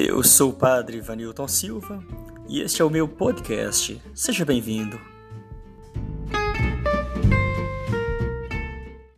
Eu sou o Padre Vanilton Silva e este é o meu podcast. Seja bem-vindo.